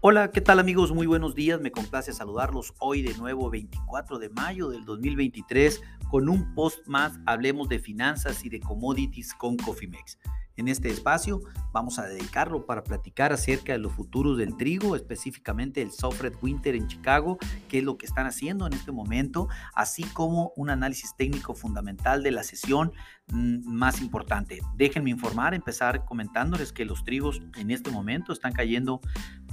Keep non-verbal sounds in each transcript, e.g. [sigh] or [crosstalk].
Hola, ¿qué tal amigos? Muy buenos días, me complace saludarlos hoy de nuevo 24 de mayo del 2023 con un post más, hablemos de finanzas y de commodities con Cofimex. En este espacio vamos a dedicarlo para platicar acerca de los futuros del trigo, específicamente el Softred Winter en Chicago, qué es lo que están haciendo en este momento, así como un análisis técnico fundamental de la sesión más importante. Déjenme informar, empezar comentándoles que los trigos en este momento están cayendo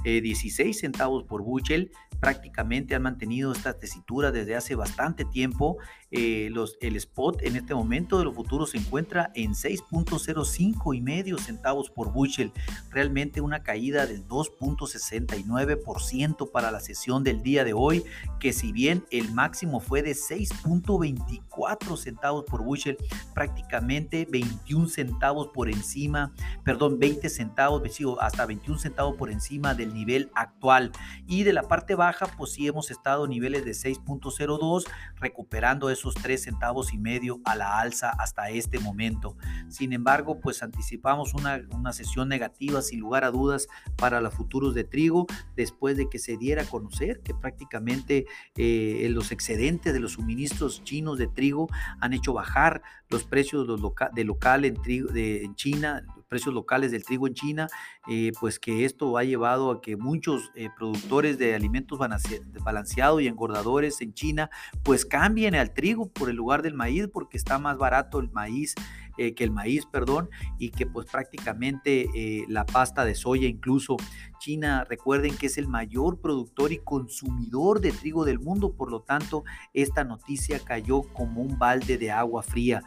16 eh, centavos por bushel. Prácticamente han mantenido esta tesitura desde hace bastante tiempo. Eh, los, el spot en este momento de los futuros se encuentra en 6.05 y medio centavos por bushel. Realmente una caída del 2.69% para la sesión del día de hoy, que si bien el máximo fue de 6.24 centavos por bushel, prácticamente 21 centavos por encima, perdón, 20 centavos, hasta 21 centavos por encima del nivel actual. Y de la parte baja, pues sí hemos estado niveles de 6.02, recuperando esos 3 centavos y medio a la alza hasta este momento. Sin embargo, pues anticipamos una, una sesión negativa sin lugar a dudas para los futuros de trigo después de que se diera a conocer que prácticamente eh, los excedentes de los suministros chinos de trigo han hecho bajar los precios de local en, trigo, de, China, precios locales del trigo en China, eh, pues que esto ha llevado a que muchos eh, productores de alimentos balanceados y engordadores en China, pues cambien al trigo por el lugar del maíz, porque está más barato el maíz eh, que el maíz, perdón, y que pues prácticamente la pasta de soya, incluso China, recuerden que es el mayor productor y consumidor de trigo del mundo, por lo tanto, esta noticia cayó como un balde de agua fría.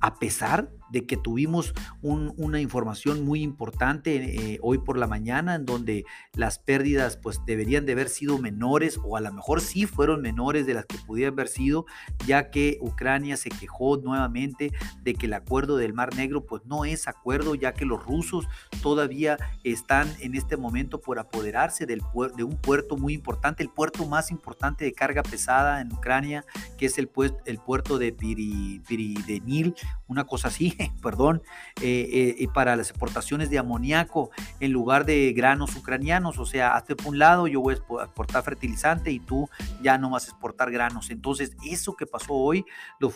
A pesar de que tuvimos una información muy importante eh, hoy por la mañana en donde las pérdidas pues deberían de haber sido menores o a lo mejor sí fueron menores de las que pudieran haber sido ya que Ucrania se quejó nuevamente de que el acuerdo del Mar Negro pues no es acuerdo ya que los rusos todavía están en este momento por apoderarse del de un puerto muy importante, el puerto más importante de carga pesada en Ucrania que es el, el puerto de Piridenil, una cosa así [laughs] perdón, eh, eh, para las exportaciones de amoníaco en lugar de granos ucranianos. O sea, hazte por un lado, yo voy a exportar fertilizante y tú ya no vas a exportar granos. Entonces, eso que pasó hoy, los,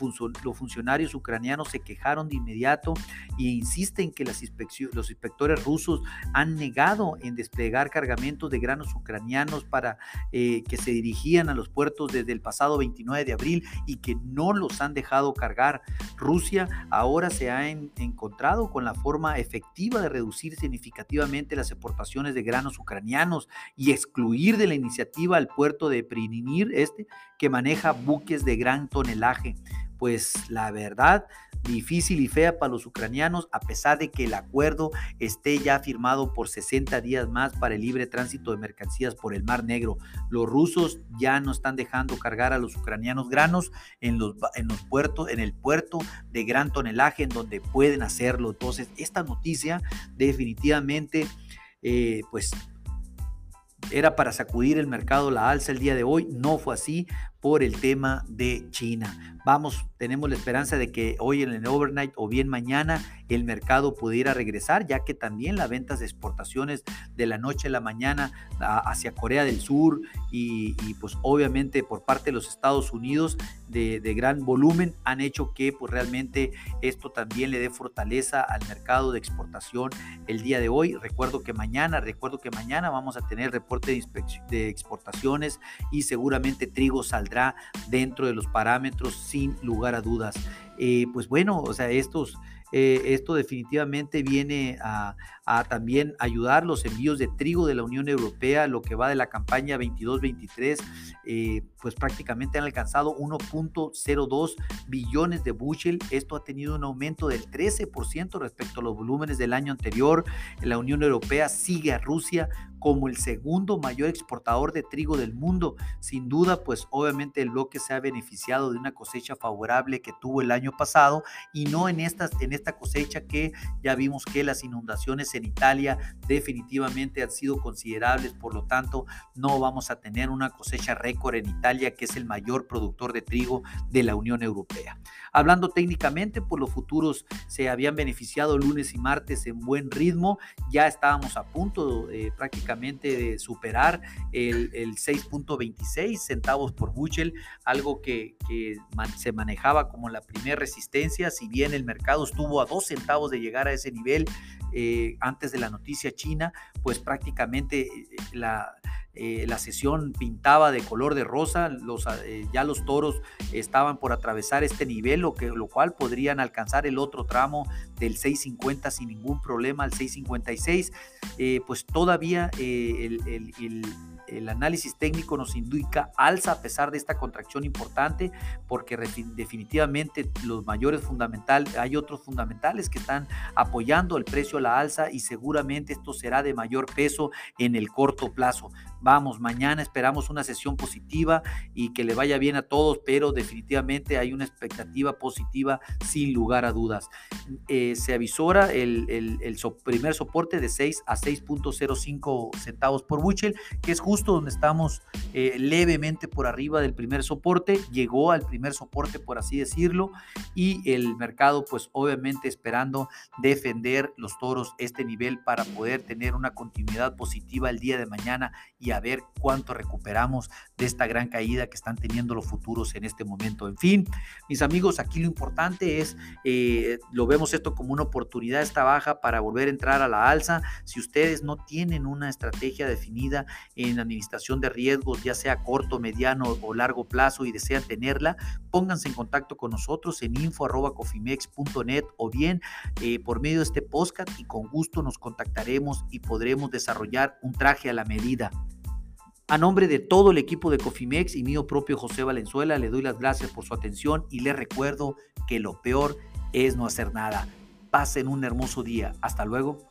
funcionarios ucranianos se quejaron de inmediato e insisten que las los inspectores rusos han negado en desplegar cargamentos de granos ucranianos para eh, que se dirigían a los puertos desde el pasado 29 de abril y que no los han dejado cargar. Rusia ahora se ha encontrado con la forma efectiva de reducir significativamente las exportaciones de granos ucranianos y excluir de la iniciativa al puerto de Prininir, este, que maneja buques de gran tonelaje. Pues la verdad, difícil y fea para los ucranianos, a pesar de que el acuerdo esté ya firmado por 60 días más para el libre tránsito de mercancías por el Mar Negro. Los rusos ya no están dejando cargar a los ucranianos granos en los, en los puertos, en el puerto de gran tonelaje en donde pueden hacerlo. Entonces, esta noticia definitivamente, eh, pues era para sacudir el mercado la alza el día de hoy, no fue así por el tema de China. Vamos, tenemos la esperanza de que hoy en el overnight o bien mañana el mercado pudiera regresar, ya que también las ventas de exportaciones de la noche a la mañana hacia Corea del Sur y, pues obviamente por parte de los Estados Unidos de, gran volumen han hecho que pues realmente esto también le dé fortaleza al mercado de exportación el día de hoy. Recuerdo que mañana, recuerdo que mañana vamos a tener reporte de, de exportaciones y seguramente trigo saldrá dentro de los parámetros sin lugar a dudas. Eh, pues bueno, o sea, estos, eh, esto definitivamente viene a, también ayudar los envíos de trigo de la Unión Europea, lo que va de la campaña 22-23, eh, pues prácticamente han alcanzado 1.02 billones de bushel. Esto ha tenido un aumento del 13% respecto a los volúmenes del año anterior. La Unión Europea sigue a Rusia como el segundo mayor exportador de trigo del mundo. Sin duda, pues obviamente el bloque se ha beneficiado de una cosecha favorable que tuvo el año pasado y no en, estas, en esta cosecha que ya vimos que las inundaciones en Italia definitivamente han sido considerables, por lo tanto no vamos a tener una cosecha récord en Italia, que es el mayor productor de trigo de la Unión Europea. Hablando técnicamente, pues los futuros se habían beneficiado lunes y martes en buen ritmo, ya estábamos a punto eh, prácticamente de superar el, 6.26 centavos por bushel, algo que, se manejaba como la primera resistencia, si bien el mercado estuvo a 2 centavos de llegar a ese nivel eh, antes de la noticia china, pues prácticamente eh, la eh, la sesión pintaba de color de rosa, los, eh, ya los toros estaban por atravesar este nivel, lo, que, lo cual podrían alcanzar el otro tramo del 650 sin ningún problema al 656, eh, pues todavía el el análisis técnico nos indica alza a pesar de esta contracción importante, porque definitivamente los mayores fundamentales, hay otros fundamentales que están apoyando el precio a la alza y seguramente esto será de mayor peso en el corto plazo. Vamos, mañana esperamos una sesión positiva y que le vaya bien a todos, pero definitivamente hay una expectativa positiva sin lugar a dudas. Eh, se avisora el, el, primer soporte de 6 a 6.05 centavos por Buchel, que es justo donde estamos eh, levemente por arriba del primer soporte, llegó al primer soporte por así decirlo y el mercado pues obviamente esperando defender los toros este nivel para poder tener una continuidad positiva el día de mañana y a ver cuánto recuperamos de esta gran caída que están teniendo los futuros en este momento. En fin, mis amigos, aquí lo importante es, eh, lo vemos esto como una oportunidad esta baja para volver a entrar a la alza. Si ustedes no tienen una estrategia definida en administración de riesgos, ya sea corto, mediano o largo plazo y desean tenerla, pónganse en contacto con nosotros en info.cofimex.net o bien eh, por medio de este podcast y con gusto nos contactaremos y podremos desarrollar un traje a la medida. A nombre de todo el equipo de Cofimex y mío propio José Valenzuela, le doy las gracias por su atención y le recuerdo que lo peor es no hacer nada. Pasen un hermoso día. Hasta luego.